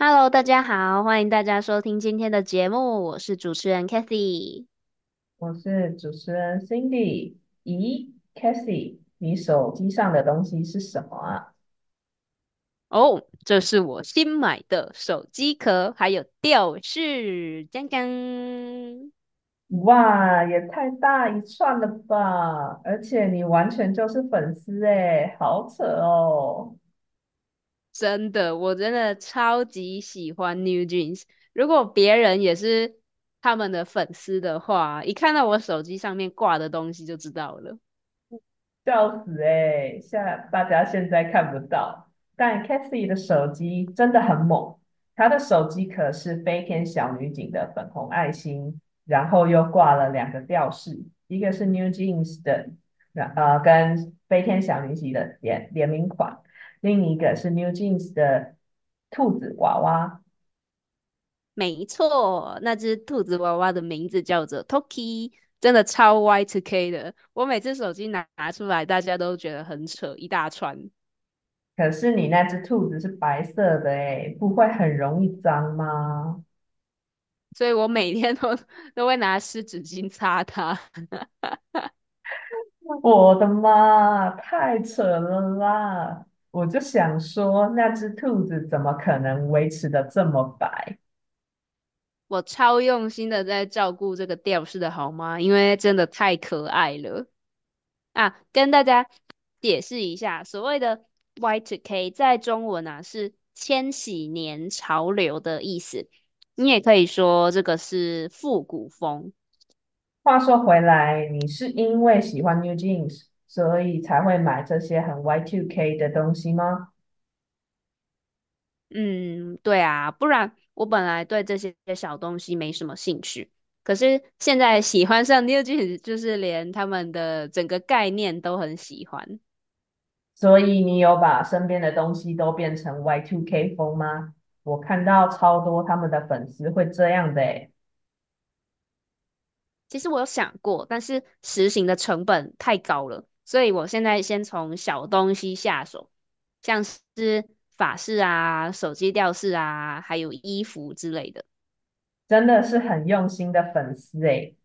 大家好，欢迎大家收听今天的节目，我是主持人 Kathy，我是主持人 Cindy。咦 c a t h y 你手机上的东西是什么啊？哦，这是我新买的手机壳，还有吊饰，锵锵。哇，也太大一串了吧！而且你完全就是粉丝哎，好扯哦。真的，我真的超级喜欢 New Jeans。如果别人也是他们的粉丝的话，一看到我手机上面挂的东西就知道了。笑死哎！现大家现在看不到，但 Kathy 的手机真的很猛。她的手机壳是飞天小女警的粉红爱心，然后又挂了两个吊饰，一个是 New Jeans 的，呃，跟飞天小女警的联联名款。另一个是 New Jeans 的兔子娃娃，没错，那只兔子娃娃的名字叫做 Toki，真的超 Y2K 的。我每次手机拿拿出来，大家都觉得很扯，一大串。可是你那只兔子是白色的诶，不会很容易脏吗？所以我每天都 都会拿湿纸巾擦它。我的妈，太扯了啦！我就想说，那只兔子怎么可能维持的这么白？我超用心的在照顾这个吊饰的好吗？因为真的太可爱了啊！跟大家解释一下，所谓的 Y2K 在中文啊是千禧年潮流的意思，你也可以说这个是复古风。话说回来，你是因为喜欢 New Jeans？所以才会买这些很 Y2K 的东西吗？嗯，对啊，不然我本来对这些小东西没什么兴趣，可是现在喜欢上 New Jeans，就是连他们的整个概念都很喜欢。所以你有把身边的东西都变成 Y2K 风吗？我看到超多他们的粉丝会这样的诶。其实我有想过，但是实行的成本太高了。所以我现在先从小东西下手，像是法式啊、手机吊饰啊，还有衣服之类的。真的是很用心的粉丝诶。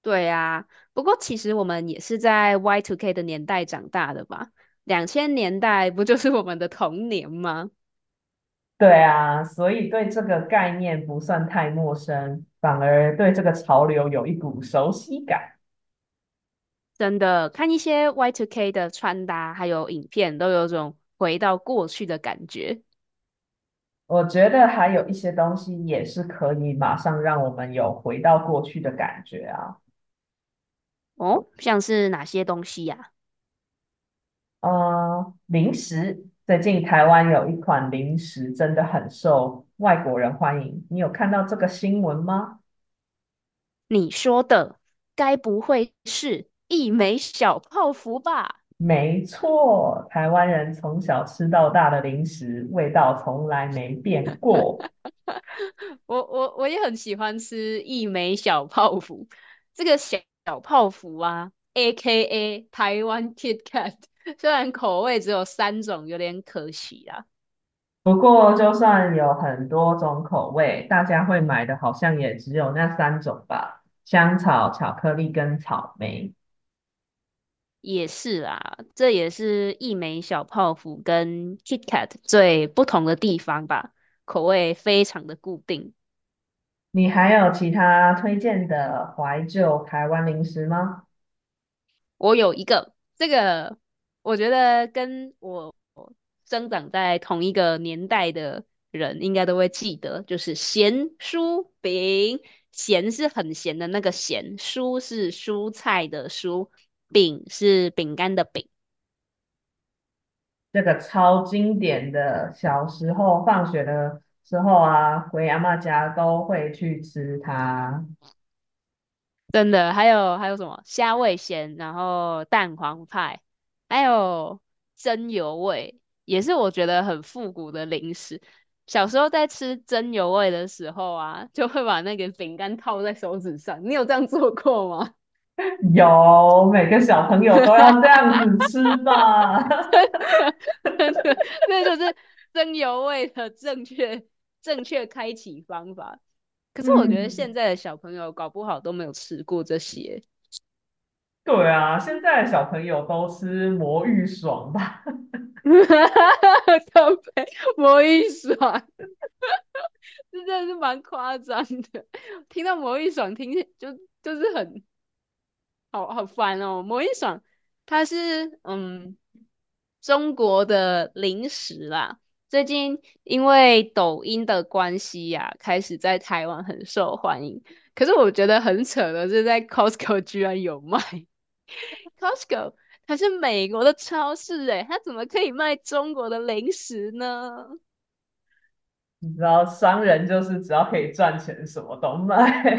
对啊，不过其实我们也是在 Y2K 的年代长大的吧？两千年代不就是我们的童年吗？对啊，所以对这个概念不算太陌生，反而对这个潮流有一股熟悉感。真的看一些 Y2K 的穿搭，还有影片，都有种回到过去的感觉。我觉得还有一些东西也是可以马上让我们有回到过去的感觉啊。哦，像是哪些东西呀？呃，零食，最近台湾有一款零食真的很受外国人欢迎，你有看到这个新闻吗？你说的该不会是？一枚小泡芙吧，没错，台湾人从小吃到大的零食，味道从来没变过。我我我也很喜欢吃一枚小泡芙，这个小泡芙啊，A.K.A 台湾 KitKat，虽然口味只有三种，有点可惜啦。不过就算有很多种口味，大家会买的好像也只有那三种吧：香草、巧克力跟草莓。也是啊，这也是一枚小泡芙跟 KitKat 最不同的地方吧，口味非常的固定。你还有其他推荐的怀旧台湾零食吗？我有一个，这个我觉得跟我生长在同一个年代的人应该都会记得，就是咸酥饼。咸是很咸的那个咸，蔬是蔬菜的蔬，饼是饼干的饼。这个超经典的，小时候放学的时候啊，回阿妈家都会去吃它。真的，还有还有什么虾味咸，然后蛋黄派，还有蒸油味，也是我觉得很复古的零食。小时候在吃蒸油味的时候啊，就会把那个饼干套在手指上。你有这样做过吗？有，每个小朋友都要这样子吃吧。那就是蒸油味的正确正确开启方法。可是我觉得现在的小朋友搞不好都没有吃过这些。对啊，现在的小朋友都吃魔芋爽吧？咖啡魔芋爽，这真的是蛮夸张的。听到魔芋爽，听就就是很好好烦哦。魔芋爽它是嗯中国的零食啦，最近因为抖音的关系呀，开始在台湾很受欢迎。可是我觉得很扯的是，在 Costco 居然有卖。Costco 它是美国的超市，哎，它怎么可以卖中国的零食呢？你知道，商人就是只要可以赚钱，什么都卖。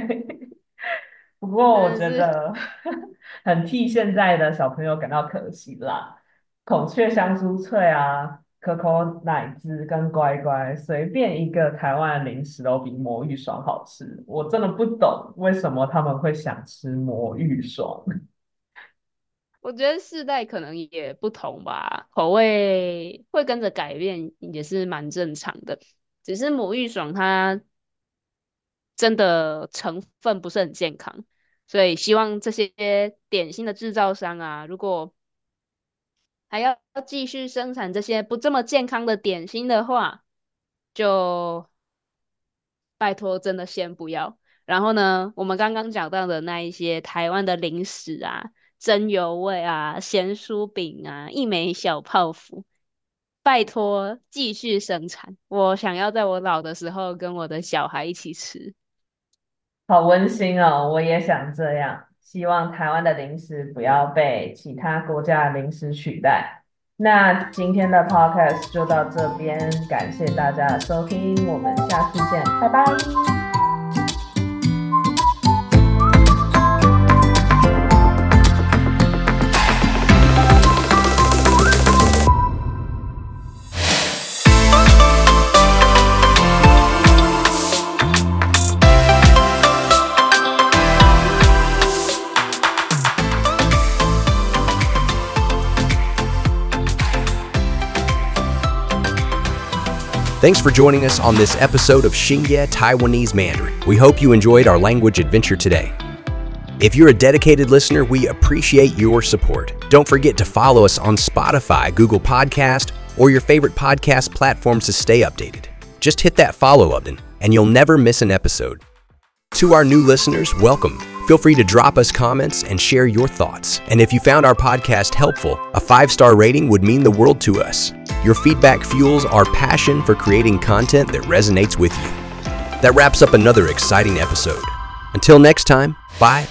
不过我觉得 很替现在的小朋友感到可惜啦。孔雀香酥脆啊，可口奶汁跟乖乖，随便一个台湾零食都比魔芋爽好吃。我真的不懂为什么他们会想吃魔芋爽。我觉得世代可能也不同吧，口味会跟着改变，也是蛮正常的。只是魔芋爽它真的成分不是很健康，所以希望这些点心的制造商啊，如果还要继续生产这些不这么健康的点心的话，就拜托真的先不要。然后呢，我们刚刚讲到的那一些台湾的零食啊。蒸油味啊，咸酥饼啊，一枚小泡芙，拜托继续生产，我想要在我老的时候跟我的小孩一起吃。好温馨哦，我也想这样。希望台湾的零食不要被其他国家的零食取代。那今天的 podcast 就到这边，感谢大家的收听，我们下次见，拜拜。Thanks for joining us on this episode of Xingye Taiwanese Mandarin. We hope you enjoyed our language adventure today. If you're a dedicated listener, we appreciate your support. Don't forget to follow us on Spotify, Google Podcast, or your favorite podcast platforms to stay updated. Just hit that follow button and you'll never miss an episode. To our new listeners, welcome. Feel free to drop us comments and share your thoughts. And if you found our podcast helpful, a five star rating would mean the world to us. Your feedback fuels our passion for creating content that resonates with you. That wraps up another exciting episode. Until next time, bye